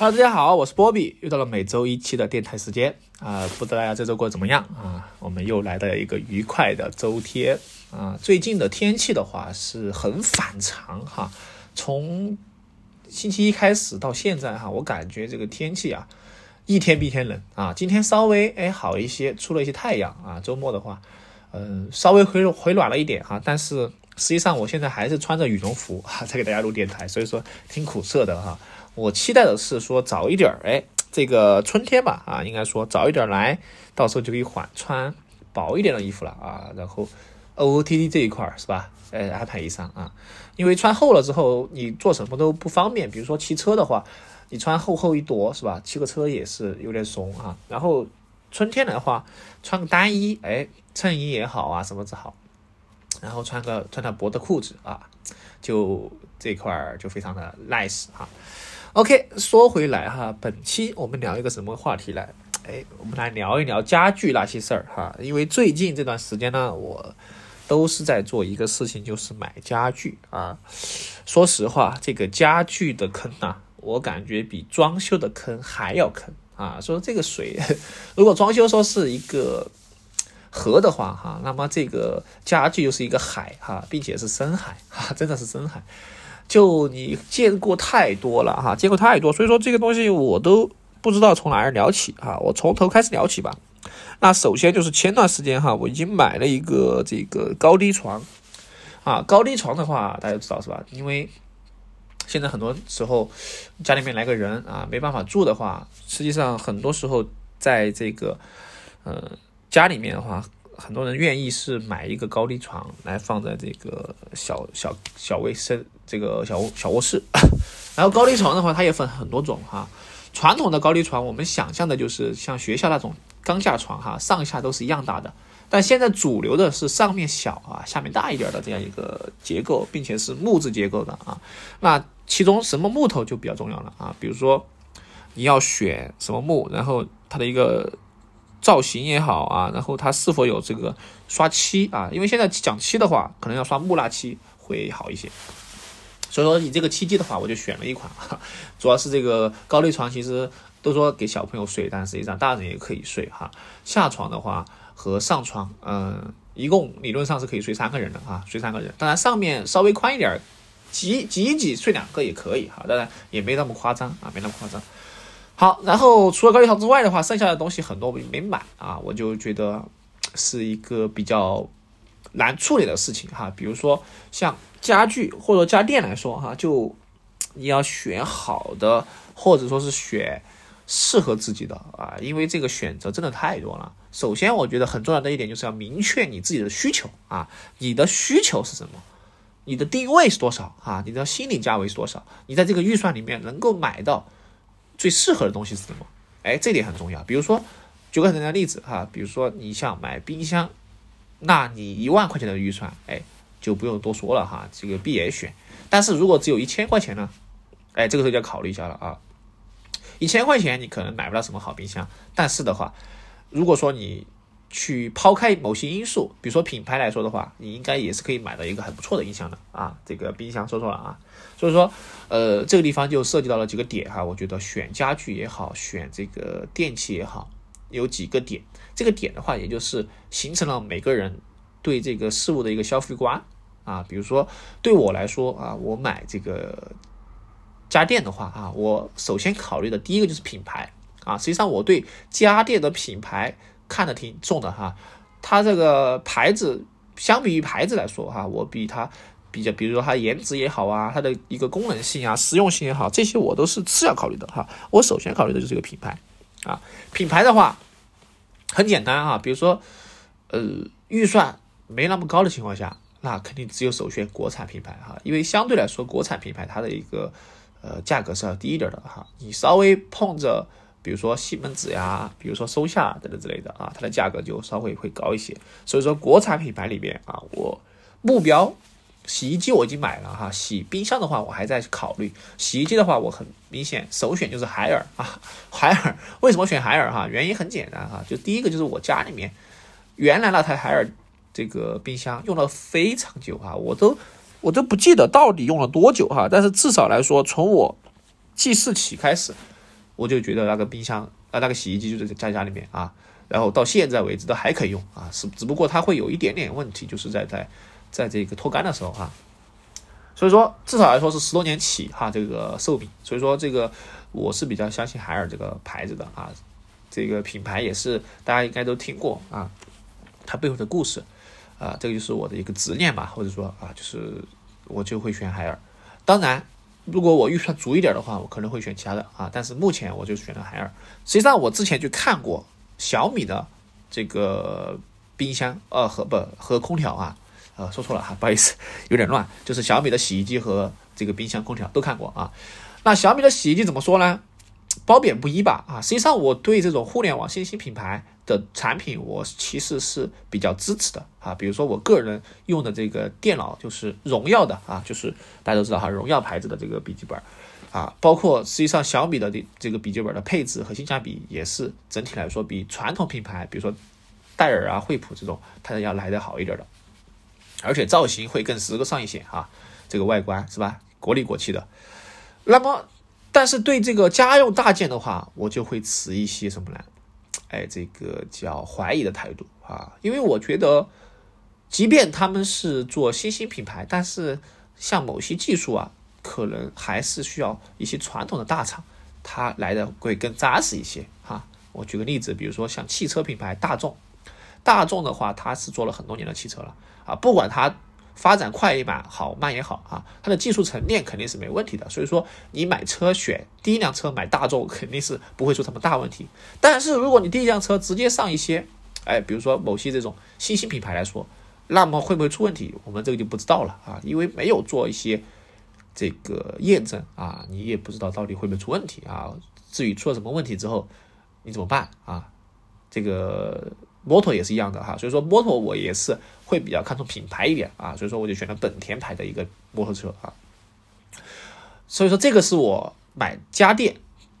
Hello，大家好，我是波比，又到了每周一期的电台时间啊！不知道大家这周过得怎么样啊？我们又来到了一个愉快的周天啊！最近的天气的话是很反常哈，从星期一开始到现在哈，我感觉这个天气啊，一天比一天冷啊。今天稍微哎好一些，出了一些太阳啊。周末的话，嗯，稍微回回暖了一点哈，但是实际上我现在还是穿着羽绒服哈，在给大家录电台，所以说挺苦涩的哈。我期待的是说早一点儿，哎，这个春天吧，啊，应该说早一点来，到时候就可以缓穿薄一点的衣服了啊。然后 O O T D 这一块儿是吧？哎，安排一上啊，因为穿厚了之后，你做什么都不方便。比如说骑车的话，你穿厚厚一坨是吧？骑个车也是有点怂啊。然后春天的话，穿个单衣，哎，衬衣也好啊，什么之好。然后穿个穿条薄的裤子啊，就这块儿就非常的 nice 哈。OK，说回来哈，本期我们聊一个什么话题来？哎，我们来聊一聊家具那些事儿哈。因为最近这段时间呢，我都是在做一个事情，就是买家具啊。说实话，这个家具的坑呐，我感觉比装修的坑还要坑啊。说这个水，如果装修说是一个河的话哈，那么这个家具又是一个海哈，并且是深海哈，真的是深海。就你见过太多了哈，见过太多，所以说这个东西我都不知道从哪儿聊起哈，我从头开始聊起吧。那首先就是前段时间哈，我已经买了一个这个高低床啊，高低床的话大家知道是吧？因为现在很多时候家里面来个人啊，没办法住的话，实际上很多时候在这个呃家里面的话。很多人愿意是买一个高低床来放在这个小小小卫生这个小小卧室，然后高低床的话，它也分很多种哈。传统的高低床，我们想象的就是像学校那种钢架床哈，上下都是一样大的。但现在主流的是上面小啊，下面大一点的这样一个结构，并且是木质结构的啊。那其中什么木头就比较重要了啊？比如说你要选什么木，然后它的一个。造型也好啊，然后它是否有这个刷漆啊？因为现在讲漆的话，可能要刷木蜡漆会好一些。所以说你这个契机的话，我就选了一款，主要是这个高低床，其实都说给小朋友睡，但实际上大人也可以睡哈。下床的话和上床，嗯，一共理论上是可以睡三个人的啊，睡三个人。当然上面稍微宽一点，挤挤一挤睡两个也可以哈，当然也没那么夸张啊，没那么夸张。好，然后除了高低床之外的话，剩下的东西很多没买啊，我就觉得是一个比较难处理的事情哈。比如说像家具或者家电来说哈，就你要选好的，或者说是选适合自己的啊，因为这个选择真的太多了。首先，我觉得很重要的一点就是要明确你自己的需求啊，你的需求是什么？你的定位是多少啊？你的心理价位是多少？你在这个预算里面能够买到。最适合的东西是什么？哎，这点很重要。比如说，举个简单的例子哈，比如说你想买冰箱，那你一万块钱的预算，哎，就不用多说了哈，这个必也选。但是如果只有一千块钱呢？哎，这个时候就要考虑一下了啊。一千块钱你可能买不到什么好冰箱，但是的话，如果说你去抛开某些因素，比如说品牌来说的话，你应该也是可以买到一个很不错的音箱的啊。这个冰箱说错了啊，所以说，呃，这个地方就涉及到了几个点哈。我觉得选家具也好，选这个电器也好，有几个点。这个点的话，也就是形成了每个人对这个事物的一个消费观啊。比如说对我来说啊，我买这个家电的话啊，我首先考虑的第一个就是品牌啊。实际上我对家电的品牌。看的挺重的哈，它这个牌子相比于牌子来说哈，我比它比较，比如说它颜值也好啊，它的一个功能性啊、实用性也好，这些我都是次要考虑的哈。我首先考虑的就是这个品牌啊，品牌的话很简单啊，比如说呃预算没那么高的情况下，那肯定只有首选国产品牌哈，因为相对来说国产品牌它的一个呃价格是要低一点的哈，你稍微碰着。比如说西门子呀，比如说松下等等之类的啊，它的价格就稍微会高一些。所以说国产品牌里边啊，我目标洗衣机我已经买了哈，洗冰箱的话我还在考虑。洗衣机的话，我很明显首选就是海尔啊，海尔为什么选海尔哈？原因很简单哈，就第一个就是我家里面原来那台海尔这个冰箱用了非常久哈，我都我都不记得到底用了多久哈，但是至少来说从我记事起开始。我就觉得那个冰箱啊，那个洗衣机就在在家里面啊，然后到现在为止都还可以用啊，是只不过它会有一点点问题，就是在在在这个脱干的时候啊，所以说至少来说是十多年起哈这个寿命，所以说这个我是比较相信海尔这个牌子的啊，这个品牌也是大家应该都听过啊，它背后的故事啊，这个就是我的一个执念吧，或者说啊，就是我就会选海尔，当然。如果我预算足一点的话，我可能会选其他的啊，但是目前我就选了海尔。实际上我之前就看过小米的这个冰箱，呃和不和空调啊，呃说错了哈，不好意思，有点乱，就是小米的洗衣机和这个冰箱、空调都看过啊。那小米的洗衣机怎么说呢？褒贬不一吧啊。实际上我对这种互联网新兴品牌。的产品我其实是比较支持的啊，比如说我个人用的这个电脑就是荣耀的啊，就是大家都知道哈，荣耀牌子的这个笔记本啊，包括实际上小米的这这个笔记本的配置和性价比也是整体来说比传统品牌，比如说戴尔啊、惠普这种，它要来的好一点的，而且造型会更时尚一些啊，这个外观是吧？国里国气的。那么，但是对这个家用大件的话，我就会持一些什么呢？哎，这个叫怀疑的态度啊，因为我觉得，即便他们是做新兴品牌，但是像某些技术啊，可能还是需要一些传统的大厂，它来的会更扎实一些哈。我举个例子，比如说像汽车品牌大众，大众的话，它是做了很多年的汽车了啊，不管它。发展快也好，慢也好啊，它的技术沉淀肯定是没问题的。所以说，你买车选第一辆车买大众，肯定是不会出什么大问题。但是如果你第一辆车直接上一些，哎，比如说某些这种新兴品牌来说，那么会不会出问题？我们这个就不知道了啊，因为没有做一些这个验证啊，你也不知道到底会不会出问题啊。至于出了什么问题之后，你怎么办啊？这个。摩托也是一样的哈，所以说摩托我也是会比较看重品牌一点啊，所以说我就选了本田牌的一个摩托车啊。所以说这个是我买家电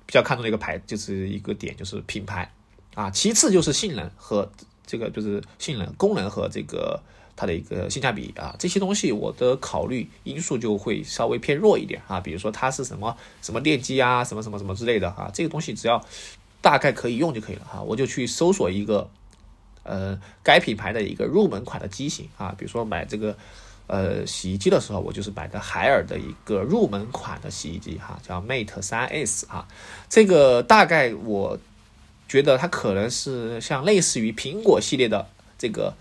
比较看重的一个牌，就是一个点，就是品牌啊。其次就是性能和这个就是性能、功能和这个它的一个性价比啊，这些东西我的考虑因素就会稍微偏弱一点啊。比如说它是什么什么电机啊，什么什么什么之类的啊，这个东西只要大概可以用就可以了哈，我就去搜索一个。呃，该品牌的一个入门款的机型啊，比如说买这个呃洗衣机的时候，我就是买的海尔的一个入门款的洗衣机哈，叫 Mate 三 S 啊。这个大概我觉得它可能是像类似于苹果系列的这个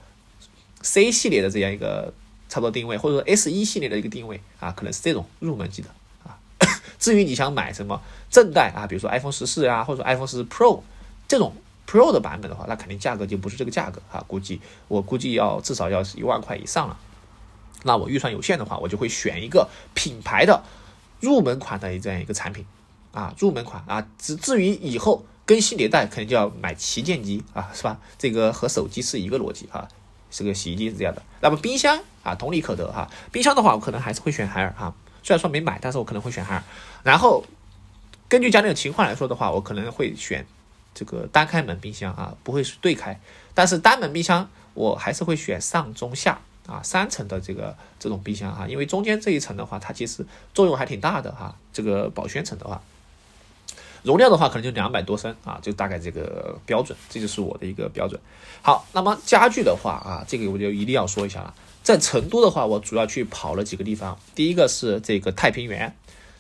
C 系列的这样一个差不多定位，或者说 S 一系列的一个定位啊，可能是这种入门级的啊。至于你想买什么正代啊，比如说 iPhone 十四啊，或者 iPhone 十 Pro 这种。Pro 的版本的话，那肯定价格就不是这个价格哈，估计我估计要至少要一万块以上了。那我预算有限的话，我就会选一个品牌的入门款的这样一个产品啊，入门款啊。至至于以后更新迭代，肯定就要买旗舰机啊，是吧？这个和手机是一个逻辑哈，这个洗衣机是这样的。那么冰箱啊，同理可得哈。冰箱的话，我可能还是会选海尔哈，虽然说没买，但是我可能会选海尔。然后根据家里的情况来说的话，我可能会选。这个单开门冰箱啊，不会是对开，但是单门冰箱我还是会选上中下啊三层的这个这种冰箱哈，因为中间这一层的话，它其实作用还挺大的哈。这个保鲜层的话，容量的话可能就两百多升啊，就大概这个标准，这就是我的一个标准。好，那么家具的话啊，这个我就一定要说一下了。在成都的话，我主要去跑了几个地方，第一个是这个太平园，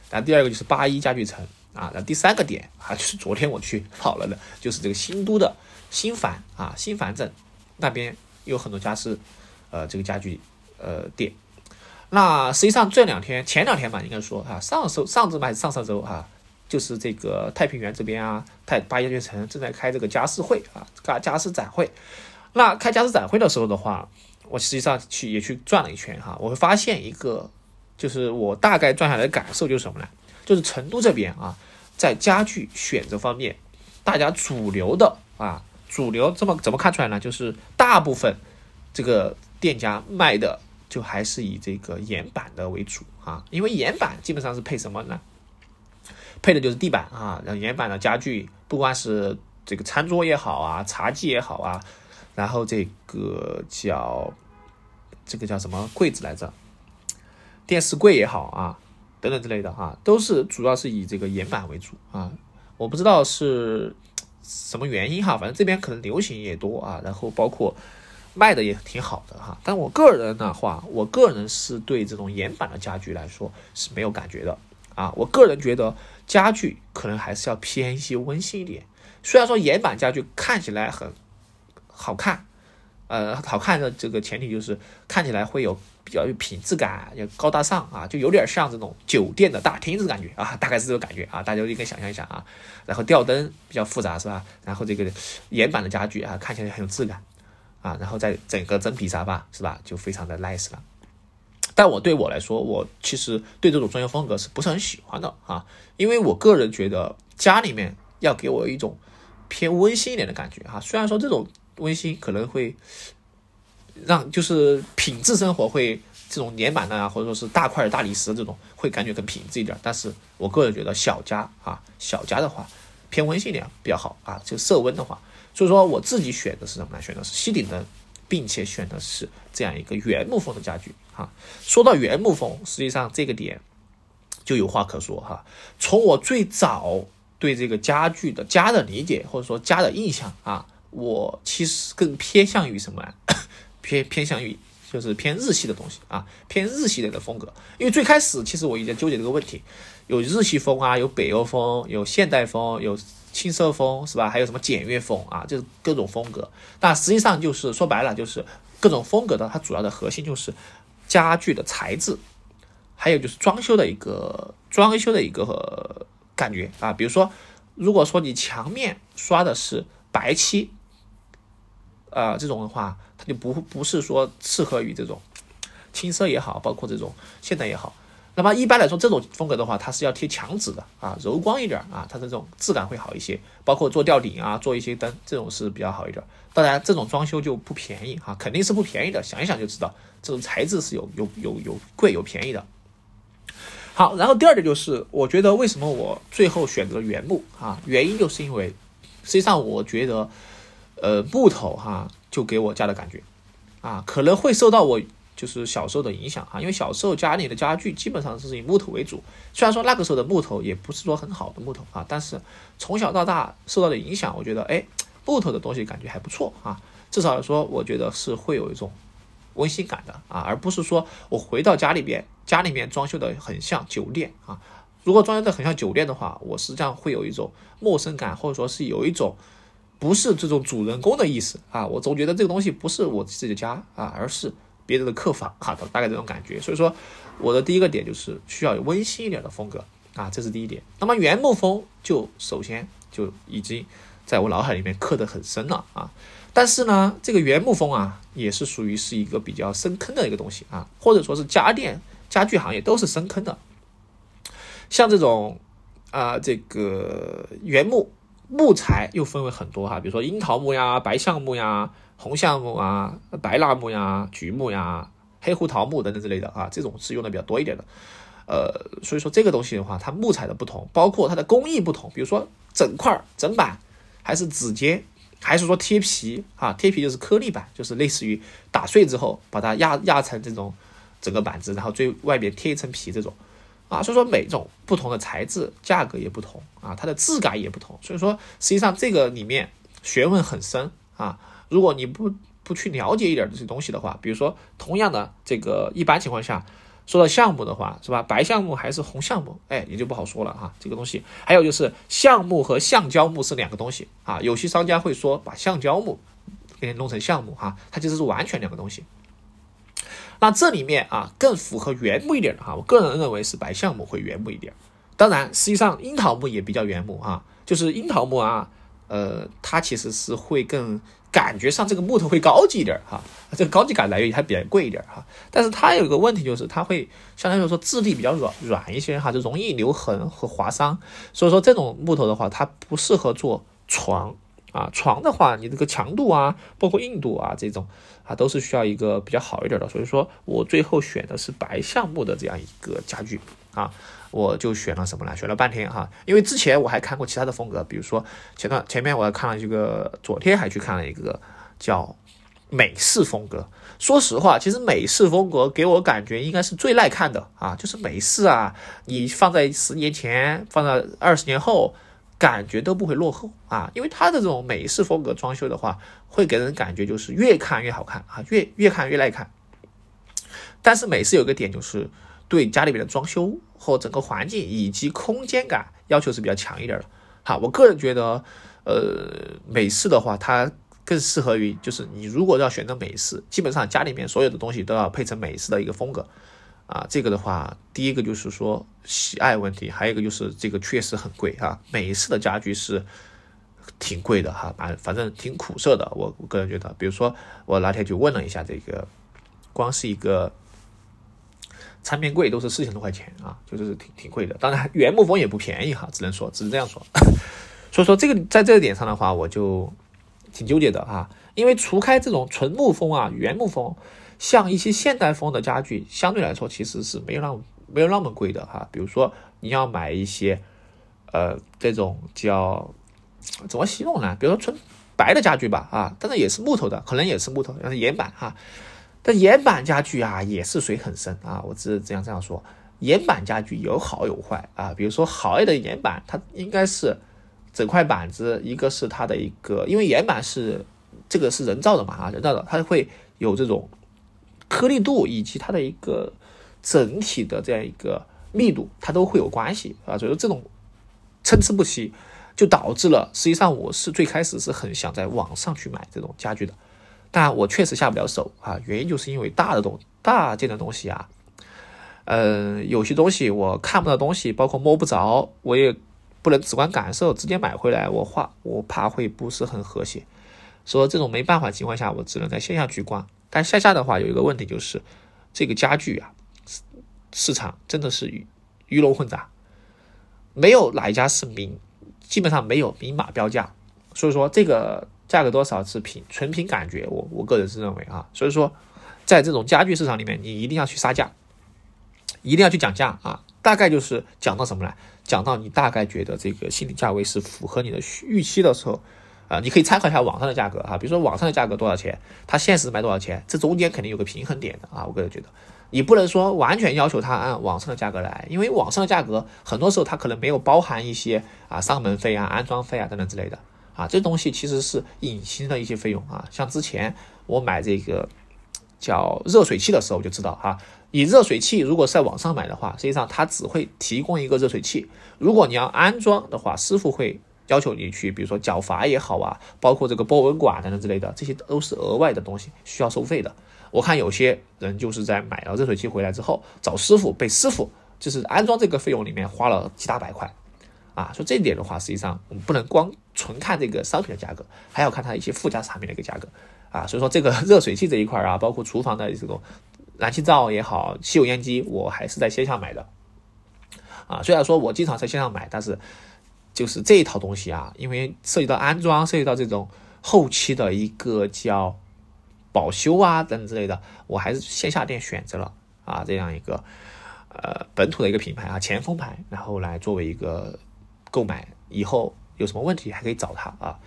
那第二个就是八一家具城。啊，那第三个点啊，就是昨天我去跑了的，就是这个新都的新繁啊，新繁镇那边有很多家是呃这个家具呃店。那实际上这两天前两天吧，应该说啊，上周上周还是上上周啊，就是这个太平园这边啊，太八一家具城正在开这个家私会啊，家家私展会。那开家私展会的时候的话，我实际上去也去转了一圈哈，我会发现一个，就是我大概转下来的感受就是什么呢？就是成都这边啊。在家具选择方面，大家主流的啊，主流这么怎么看出来呢？就是大部分这个店家卖的就还是以这个岩板的为主啊，因为岩板基本上是配什么呢？配的就是地板啊，然后岩板的家具，不管是这个餐桌也好啊，茶几也好啊，然后这个叫这个叫什么柜子来着？电视柜也好啊。等等之类的哈，都是主要是以这个岩板为主啊。我不知道是什么原因哈，反正这边可能流行也多啊，然后包括卖的也挺好的哈。但我个人的话，我个人是对这种岩板的家具来说是没有感觉的啊。我个人觉得家具可能还是要偏一些温馨一点。虽然说岩板家具看起来很好看，呃，好看的这个前提就是看起来会有。比较有品质感，也高大上啊，就有点像这种酒店的大厅子感觉啊，大概是这种感觉啊，大家应该想象一下啊。然后吊灯比较复杂是吧？然后这个岩板的家具啊，看起来很有质感啊。然后在整个真皮沙发是吧，就非常的 nice 了。但我对我来说，我其实对这种装修风格是不是很喜欢的啊？因为我个人觉得家里面要给我一种偏温馨一点的感觉哈。虽然说这种温馨可能会。让就是品质生活会这种粘板的啊，或者说是大块的大理石这种会感觉更品质一点。但是我个人觉得小家啊，小家的话偏温性点比较好啊，就色温的话。所以说我自己选的是什么呢？选的是吸顶灯，并且选的是这样一个原木风的家具哈。说到原木风，实际上这个点就有话可说哈。从我最早对这个家具的家的理解或者说家的印象啊，我其实更偏向于什么？偏偏向于就是偏日系的东西啊，偏日系类的风格。因为最开始其实我一直在纠结这个问题，有日系风啊，有北欧风，有现代风，有轻奢风，是吧？还有什么简约风啊，就是各种风格。那实际上就是说白了，就是各种风格的它主要的核心就是家具的材质，还有就是装修的一个装修的一个感觉啊。比如说，如果说你墙面刷的是白漆。呃，这种的话，它就不不是说适合于这种轻奢也好，包括这种现代也好。那么一般来说，这种风格的话，它是要贴墙纸的啊，柔光一点啊，它的这种质感会好一些。包括做吊顶啊，做一些灯，这种是比较好一点。当然，这种装修就不便宜哈，肯定是不便宜的。想一想就知道，这种材质是有有有有贵有便宜的。好，然后第二点就是，我觉得为什么我最后选择原木啊？原因就是因为，实际上我觉得。呃，木头哈，就给我家的感觉，啊，可能会受到我就是小时候的影响哈，因为小时候家里的家具基本上是以木头为主，虽然说那个时候的木头也不是说很好的木头啊，但是从小到大受到的影响，我觉得哎，木头的东西感觉还不错啊，至少来说我觉得是会有一种温馨感的啊，而不是说我回到家里边，家里面装修的很像酒店啊，如果装修的很像酒店的话，我实际上会有一种陌生感，或者说是有一种。不是这种主人公的意思啊，我总觉得这个东西不是我自己的家啊，而是别人的客房哈，大概这种感觉。所以说，我的第一个点就是需要有温馨一点的风格啊，这是第一点。那么原木风就首先就已经在我脑海里面刻得很深了啊。但是呢，这个原木风啊，也是属于是一个比较深坑的一个东西啊，或者说是家电家具行业都是深坑的。像这种啊，这个原木。木材又分为很多哈，比如说樱桃木呀、白橡木呀、红橡木啊、白蜡木呀、榉木呀、黑胡桃木等等之类的啊，这种是用的比较多一点的。呃，所以说这个东西的话，它木材的不同，包括它的工艺不同，比如说整块整板，还是指尖，还是说贴皮啊？贴皮就是颗粒板，就是类似于打碎之后把它压压成这种整个板子，然后最外面贴一层皮这种。啊，所以说每种不同的材质价格也不同啊，它的质感也不同。所以说实际上这个里面学问很深啊。如果你不不去了解一点这些东西的话，比如说同样的这个一般情况下说到项目的话，是吧？白橡木还是红橡木，哎，也就不好说了哈。这个东西还有就是橡木和橡胶木是两个东西啊。有些商家会说把橡胶木给你弄成橡木哈，它其实是完全两个东西。那这里面啊，更符合原木一点的哈，我个人认为是白橡木会原木一点。当然，实际上樱桃木也比较原木哈，就是樱桃木啊，呃，它其实是会更感觉上这个木头会高级一点哈，这个高级感来源于它比较贵一点哈。但是它有一个问题就是它会相当于说质地比较软软一些哈，就容易留痕和划伤。所以说这种木头的话，它不适合做床。啊，床的话，你这个强度啊，包括硬度啊，这种啊，都是需要一个比较好一点的。所以说我最后选的是白橡木的这样一个家具啊，我就选了什么呢？选了半天哈，因为之前我还看过其他的风格，比如说前段前面我还看了一个，昨天还去看了一个叫美式风格。说实话，其实美式风格给我感觉应该是最耐看的啊，就是美式啊，你放在十年前，放在二十年后。感觉都不会落后啊，因为它的这种美式风格装修的话，会给人感觉就是越看越好看啊，越越看越耐看。但是美式有个点就是对家里面的装修和整个环境以及空间感要求是比较强一点的。好，我个人觉得，呃，美式的话，它更适合于就是你如果要选择美式，基本上家里面所有的东西都要配成美式的一个风格。啊，这个的话，第一个就是说喜爱问题，还有一个就是这个确实很贵啊。美式的家具是挺贵的哈，反反正挺苦涩的。我我个人觉得，比如说我那天就问了一下这个，光是一个餐边柜都是四千多块钱啊，就是挺挺贵的。当然原木风也不便宜哈，只能说只是这样说。所以说这个在这个点上的话，我就挺纠结的哈，因为除开这种纯木风啊，原木风。像一些现代风的家具，相对来说其实是没有那么没有那么贵的哈。比如说你要买一些，呃，这种叫怎么形容呢？比如说纯白的家具吧，啊，但是也是木头的，可能也是木头，但是岩板哈。但岩板家具啊，也是水很深啊。我只这样这样说，岩板家具有好有坏啊。比如说好一点的岩板，它应该是整块板子，一个是它的一个，因为岩板是这个是人造的嘛，啊，人造的，它会有这种。颗粒度以及它的一个整体的这样一个密度，它都会有关系啊。所以说这种参差不齐，就导致了实际上我是最开始是很想在网上去买这种家具的，但我确实下不了手啊。原因就是因为大的东大件的东西啊，呃，有些东西我看不到东西，包括摸不着，我也不能直观感受，直接买回来我画，我怕会不是很和谐。说这种没办法情况下，我只能在线下去逛。但线下的话有一个问题就是，这个家具啊，市场真的是鱼鱼龙混杂，没有哪一家是明，基本上没有明码标价，所以说这个价格多少是凭纯凭感觉，我我个人是认为啊，所以说在这种家具市场里面，你一定要去杀价，一定要去讲价啊，大概就是讲到什么呢？讲到你大概觉得这个心理价位是符合你的预期的时候。啊，你可以参考一下网上的价格哈，比如说网上的价格多少钱，它现实卖多少钱，这中间肯定有个平衡点的啊。我个人觉得，你不能说完全要求它按网上的价格来，因为网上的价格很多时候它可能没有包含一些啊上门费啊、安装费啊等等之类的啊，这东西其实是隐形的一些费用啊。像之前我买这个叫热水器的时候我就知道哈，你热水器如果是在网上买的话，实际上它只会提供一个热水器，如果你要安装的话，师傅会。要求你去，比如说缴阀也好啊，包括这个波纹管等等之类的，这些都是额外的东西，需要收费的。我看有些人就是在买了热水器回来之后，找师傅，被师傅就是安装这个费用里面花了几大百块，啊，说这一点的话，实际上我们不能光纯看这个商品的价格，还要看它一些附加产品的一个价格，啊，所以说这个热水器这一块啊，包括厨房的这种燃气灶也好，吸油烟机，我还是在线下买的，啊，虽然说我经常在线上买，但是。就是这一套东西啊，因为涉及到安装，涉及到这种后期的一个叫保修啊等等之类的，我还是线下店选择了啊这样一个呃本土的一个品牌啊前锋牌，然后来作为一个购买，以后有什么问题还可以找他啊。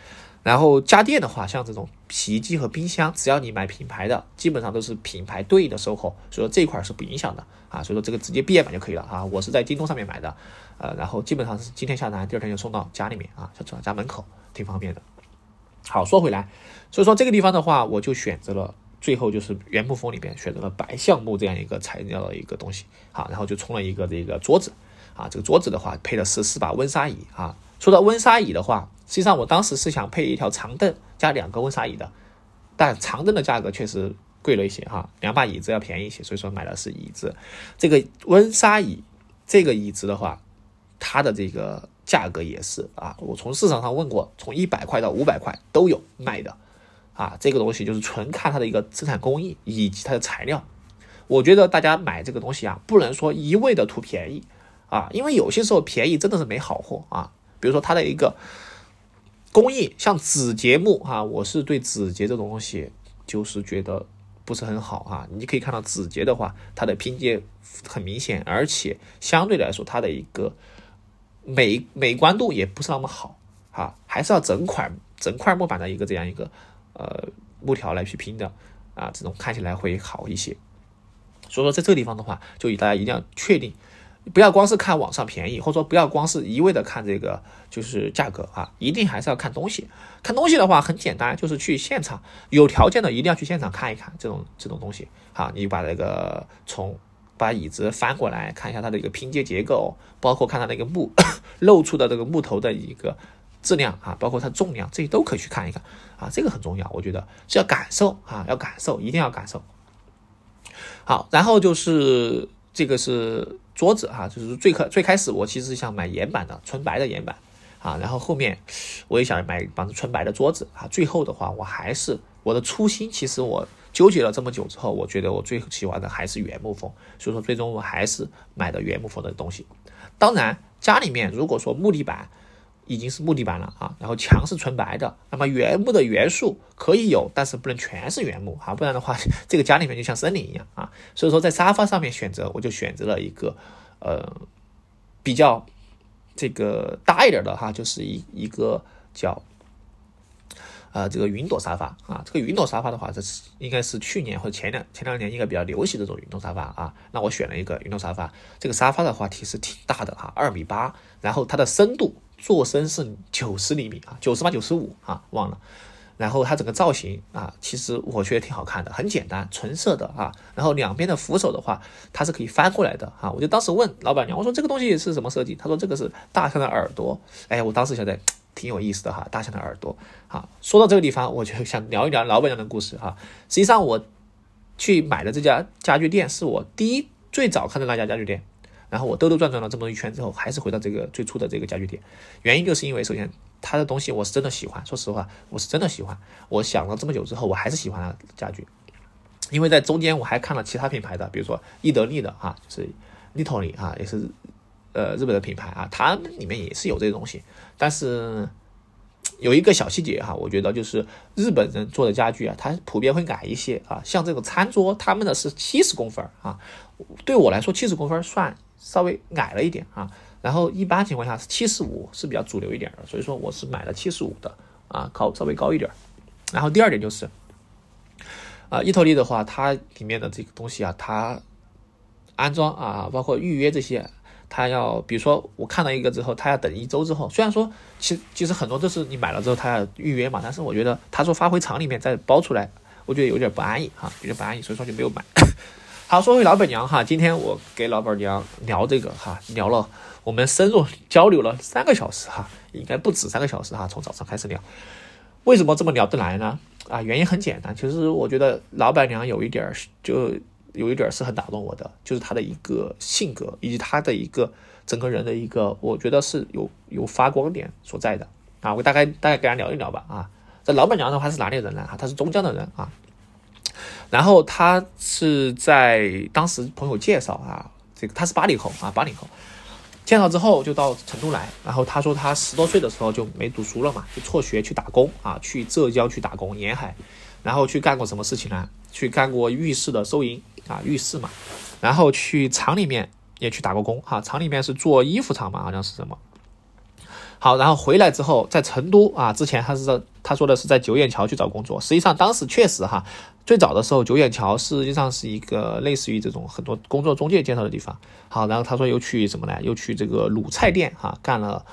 然后家电的话，像这种洗衣机和冰箱，只要你买品牌的，基本上都是品牌对应的售后，所以说这一块是不影响的啊。所以说这个直接毕业版就可以了啊。我是在京东上面买的，呃，然后基本上是今天下单，第二天就送到家里面啊，就到家门口，挺方便的。好，说回来，所以说这个地方的话，我就选择了最后就是原木风里边选择了白橡木这样一个材料的一个东西，好，然后就冲了一个这个桌子啊，这个桌子的话配的是四把温莎椅啊。说到温莎椅的话。实际上我当时是想配一条长凳加两个温莎椅的，但长凳的价格确实贵了一些哈，两把椅子要便宜一些，所以说买的是椅子。这个温莎椅，这个椅子的话，它的这个价格也是啊，我从市场上问过，从一百块到五百块都有卖的啊。这个东西就是纯看它的一个生产工艺以及它的材料。我觉得大家买这个东西啊，不能说一味的图便宜啊，因为有些时候便宜真的是没好货啊。比如说它的一个。工艺像指节木哈，我是对指节这种东西就是觉得不是很好哈。你可以看到指节的话，它的拼接很明显，而且相对来说它的一个美美观度也不是那么好哈，还是要整块整块木板的一个这样一个呃木条来去拼的啊，这种看起来会好一些。所以说在这个地方的话，就以大家一定要确定不要光是看网上便宜，或者说不要光是一味的看这个就是价格啊，一定还是要看东西。看东西的话很简单，就是去现场，有条件的一定要去现场看一看这种这种东西。好，你把那个从把椅子翻过来看一下它的一个拼接结构，包括看它那个木 露出的这个木头的一个质量啊，包括它重量，这些都可以去看一看啊，这个很重要，我觉得是要感受啊，要感受，一定要感受。好，然后就是这个是桌子哈，就是最开最开始我其实想买岩板的，纯白的岩板啊，然后后面我也想买一帮纯白的桌子啊，最后的话我还是我的初心，其实我纠结了这么久之后，我觉得我最喜欢的还是原木风，所以说最终我还是买的原木风的东西。当然家里面如果说木地板。已经是木地板了啊，然后墙是纯白的，那么原木的元素可以有，但是不能全是原木啊，不然的话，这个家里面就像森林一样啊。所以说在沙发上面选择，我就选择了一个呃比较这个大一点的哈，就是一一个叫呃这个云朵沙发啊。这个云朵沙发的话，这是应该是去年或者前两前两年应该比较流行这种云朵沙发啊。那我选了一个云朵沙发，这个沙发的话其实挺大的哈，二米八，然后它的深度。座深是九十厘米啊，九十八、九十五啊，忘了。然后它整个造型啊，其实我觉得挺好看的，很简单，纯色的啊。然后两边的扶手的话，它是可以翻过来的啊。我就当时问老板娘，我说这个东西是什么设计？她说这个是大象的耳朵。哎，我当时觉得挺有意思的哈，大象的耳朵。啊，说到这个地方，我就想聊一聊老板娘的故事哈。实际上我去买的这家家具店是我第一最早看的那家家具店。然后我兜兜转转了这么一圈之后，还是回到这个最初的这个家具店。原因就是因为，首先他的东西我是真的喜欢，说实话，我是真的喜欢。我想了这么久之后，我还是喜欢它家具。因为在中间我还看了其他品牌的，比如说伊德利的哈，就是利托里啊，也是呃日本的品牌啊，它们里面也是有这些东西。但是有一个小细节哈，我觉得就是日本人做的家具啊，它普遍会矮一些啊。像这个餐桌，他们的是七十公分啊，对我来说七十公分算。稍微矮了一点啊，然后一般情况下是七十五是比较主流一点的，所以说我是买了七十五的啊，高稍微高一点。然后第二点就是，啊，伊托利的话，它里面的这个东西啊，它安装啊，包括预约这些，它要比如说我看到一个之后，它要等一周之后。虽然说其其实很多都是你买了之后它要预约嘛，但是我觉得他说发回厂里面再包出来，我觉得有点不安逸哈，有点不安逸，所以说就没有买。好，说回老板娘哈，今天我给老板娘聊这个哈，聊了我们深入交流了三个小时哈，应该不止三个小时哈，从早上开始聊。为什么这么聊得来呢？啊，原因很简单，其实我觉得老板娘有一点儿就有一点儿是很打动我的，就是她的一个性格以及她的一个整个人的一个，我觉得是有有发光点所在的啊。我大概大概跟她聊一聊吧啊。这老板娘的话是哪里人呢？哈，她是中江的人啊。然后他是在当时朋友介绍啊，这个他是八零后啊，八零后，介绍之后就到成都来。然后他说他十多岁的时候就没读书了嘛，就辍学去打工啊，去浙江去打工沿海，然后去干过什么事情呢？去干过浴室的收银啊，浴室嘛，然后去厂里面也去打过工哈，厂里面是做衣服厂嘛，好像是什么。好，然后回来之后，在成都啊，之前他是在他说的是在九眼桥去找工作。实际上当时确实哈，最早的时候九眼桥实际上是一个类似于这种很多工作中介介绍的地方。好，然后他说又去什么呢？又去这个卤菜店哈，干了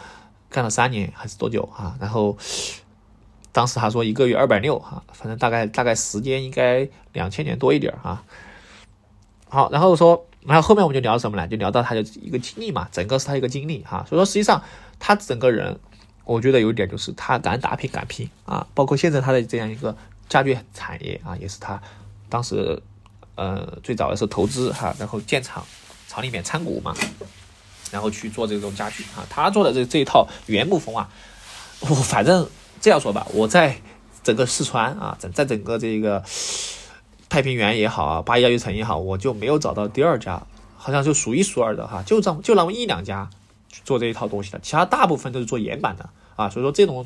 干了三年还是多久啊？然后当时他说一个月二百六哈，反正大概大概时间应该两千年多一点啊。好，然后说，然后后面我们就聊什么呢？就聊到他的一个经历嘛，整个是他一个经历哈。所以说实际上。他整个人，我觉得有点就是他敢打拼敢拼啊，包括现在他的这样一个家具产业啊，也是他当时呃最早的时候投资哈，然后建厂，厂里面参股嘛，然后去做这种家具啊，他做的这这一套原木风啊，我反正这样说吧，我在整个四川啊，整在整个这个太平园也好啊，八一家具城也好，我就没有找到第二家，好像就数一数二的哈，就这就那么一两家。做这一套东西的，其他大部分都是做岩板的啊，所以说这种，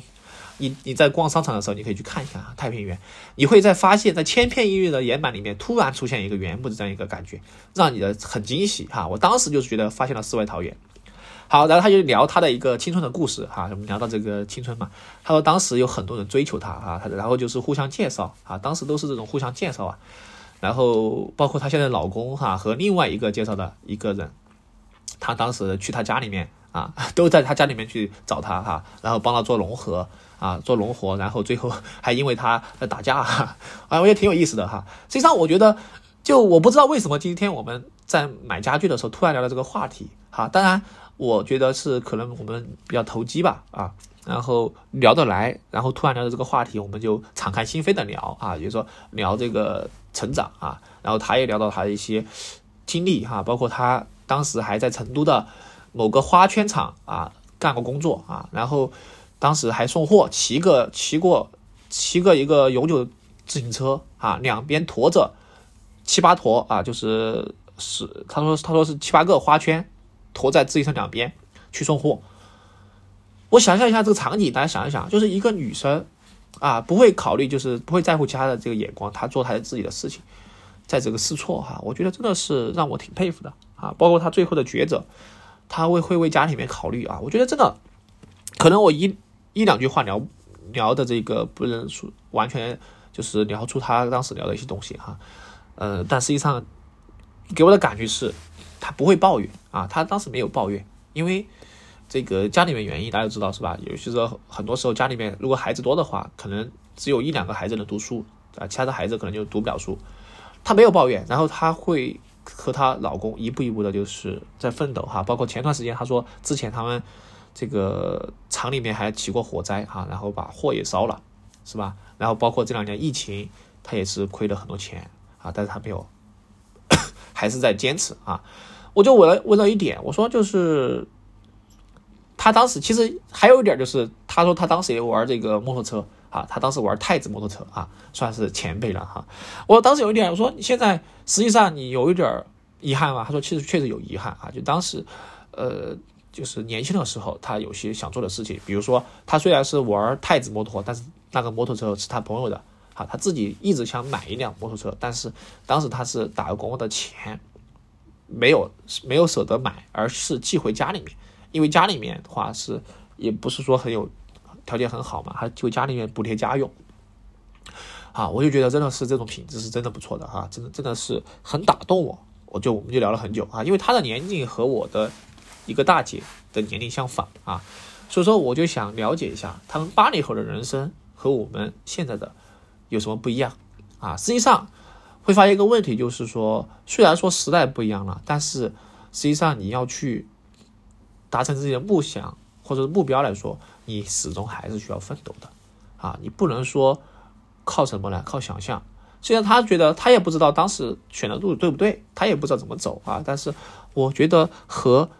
你你在逛商场的时候，你可以去看一下啊，太平园，你会在发现，在千篇一律的岩板里面，突然出现一个原木的这样一个感觉，让你的很惊喜哈。我当时就是觉得发现了世外桃源。好，然后他就聊他的一个青春的故事哈，我们聊到这个青春嘛，他说当时有很多人追求他啊，他然后就是互相介绍啊，当时都是这种互相介绍啊，然后包括他现在老公哈和另外一个介绍的一个人。他当时去他家里面啊，都在他家里面去找他哈，然后帮他做融合啊，做融合，然后最后还因为他在打架哈，啊，我也挺有意思的哈。实际上，我觉得就我不知道为什么今天我们在买家具的时候突然聊到这个话题哈。当然，我觉得是可能我们比较投机吧啊。然后聊得来，然后突然聊到这个话题，我们就敞开心扉的聊啊，比如说聊这个成长啊，然后他也聊到他的一些经历哈，包括他当时还在成都的某个花圈厂啊干过工作啊，然后当时还送货，骑个骑过骑个一个永久自行车啊，两边驮着七八坨啊，就是是他说他说是七八个花圈驮在自行车两边去送货。我想象一下这个场景，大家想一想，就是一个女生，啊，不会考虑，就是不会在乎其他的这个眼光，她做她的自己的事情，在这个试错哈，我觉得真的是让我挺佩服的啊。包括他最后的抉择，他会会为家里面考虑啊。我觉得真的，可能我一一两句话聊聊的这个不能说完全就是聊出他当时聊的一些东西哈，呃，但实际上给我的感觉是，他不会抱怨啊，他当时没有抱怨，因为。这个家里面原因大家都知道是吧？有些时候很多时候家里面如果孩子多的话，可能只有一两个孩子能读书啊，其他的孩子可能就读不了书。他没有抱怨，然后他会和她老公一步一步的就是在奋斗哈。包括前段时间她说之前他们这个厂里面还起过火灾哈，然后把货也烧了是吧？然后包括这两年疫情，她也是亏了很多钱啊，但是她没有，还是在坚持啊。我就问了问了一点，我说就是。他当时其实还有一点就是，他说他当时也玩这个摩托车啊，他当时玩太子摩托车啊，算是前辈了哈。我当时有一点，我说你现在实际上你有一点遗憾吗？他说其实确实有遗憾啊，就当时，呃，就是年轻的时候他有些想做的事情，比如说他虽然是玩太子摩托，但是那个摩托车是他朋友的啊，他自己一直想买一辆摩托车，但是当时他是打工的钱没有没有舍得买，而是寄回家里面。因为家里面的话是，也不是说很有条件很好嘛，还就家里面补贴家用，啊，我就觉得真的是这种品质是真的不错的哈，真的真的是很打动我，我就我们就聊了很久啊，因为他的年龄和我的一个大姐的年龄相仿啊，所以说我就想了解一下他们八零后的人生和我们现在的有什么不一样啊，实际上会发现一个问题，就是说虽然说时代不一样了，但是实际上你要去。达成自己的梦想或者是目标来说，你始终还是需要奋斗的，啊，你不能说靠什么呢？靠想象。虽然他觉得他也不知道当时选的路对不对，他也不知道怎么走啊，但是我觉得和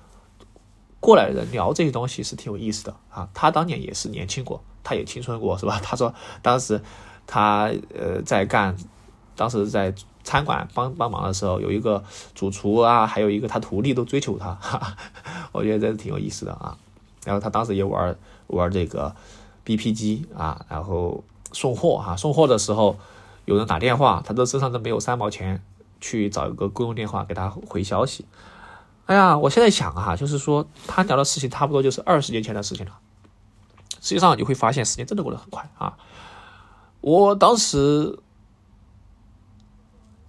过来人聊这些东西是挺有意思的啊。他当年也是年轻过，他也青春过，是吧？他说当时他呃在干，当时在。餐馆帮帮忙的时候，有一个主厨啊，还有一个他徒弟都追求他，哈，我觉得这是挺有意思的啊。然后他当时也玩玩这个 BP 机啊，然后送货哈，送货的时候有人打电话，他这身上都没有三毛钱，去找一个公用电话给他回消息。哎呀，我现在想啊，就是说他聊的事情差不多就是二十年前的事情了。实际上你会发现时间真的过得很快啊。我当时。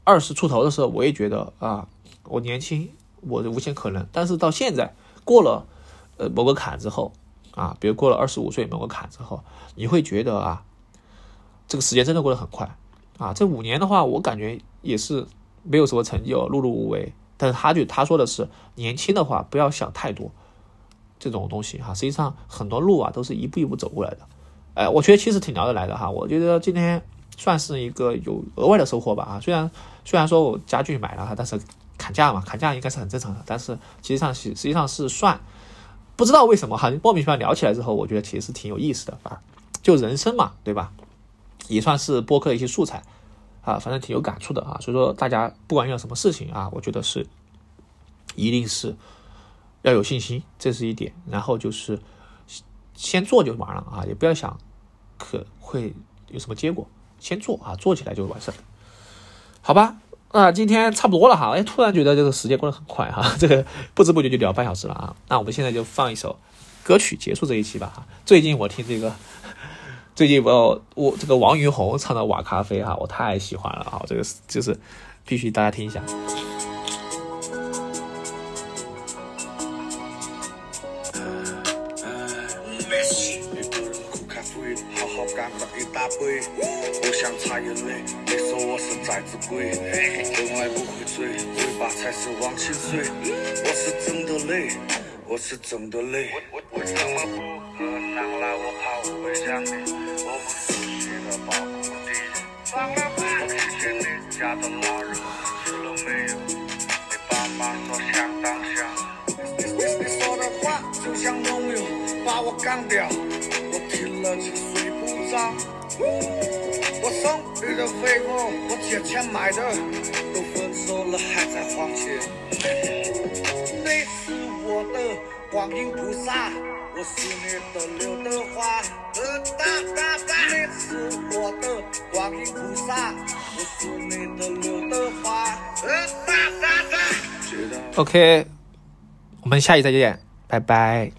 二十出头的时候，我也觉得啊，我年轻，我无限可能。但是到现在，过了呃某个坎之后啊，比如过了二十五岁某个坎之后，你会觉得啊，这个时间真的过得很快啊。这五年的话，我感觉也是没有什么成就，碌碌无为。但是他就他说的是，年轻的话不要想太多这种东西哈。实际上很多路啊都是一步一步走过来的。哎，我觉得其实挺聊得来的哈。我觉得今天。算是一个有额外的收获吧啊，虽然虽然说我家具买了哈，但是砍价嘛，砍价应该是很正常的。但是其实上实实际上是算不知道为什么哈，莫名其妙聊起来之后，我觉得其实挺有意思的啊。就人生嘛，对吧？也算是播客的一些素材啊，反正挺有感触的啊。所以说大家不管遇到什么事情啊，我觉得是一定是要有信心，这是一点。然后就是先做就完了啊，也不要想可会有什么结果。先做啊，做起来就完事儿，好吧？那今天差不多了哈，哎，突然觉得这个时间过得很快哈，这个不知不觉就聊半小时了啊。那我们现在就放一首歌曲结束这一期吧。最近我听这个，最近我我这个王云红唱的《瓦咖啡》哈，我太喜欢了啊，这个就是必须大家听一下。干了一大杯，不想擦眼泪。你说我是崽子鬼，从来不会醉，嘴巴才是忘情水。我是真的累，我是真的累。为什么不喝上来？我怕我会想你。我不熟悉的保护地，放了吧。我看见你家的老人吃了没有？你爸妈说相当香。你说的话就像梦游，把我干掉。我听了的废物，我借钱买的，都分手了还在还钱。你是我的观音菩萨，我是你的刘德华。呃哒哒哒，你是我的观音菩萨，我是你的刘德华。呃哒哒哒，OK，我们下期再见，拜拜。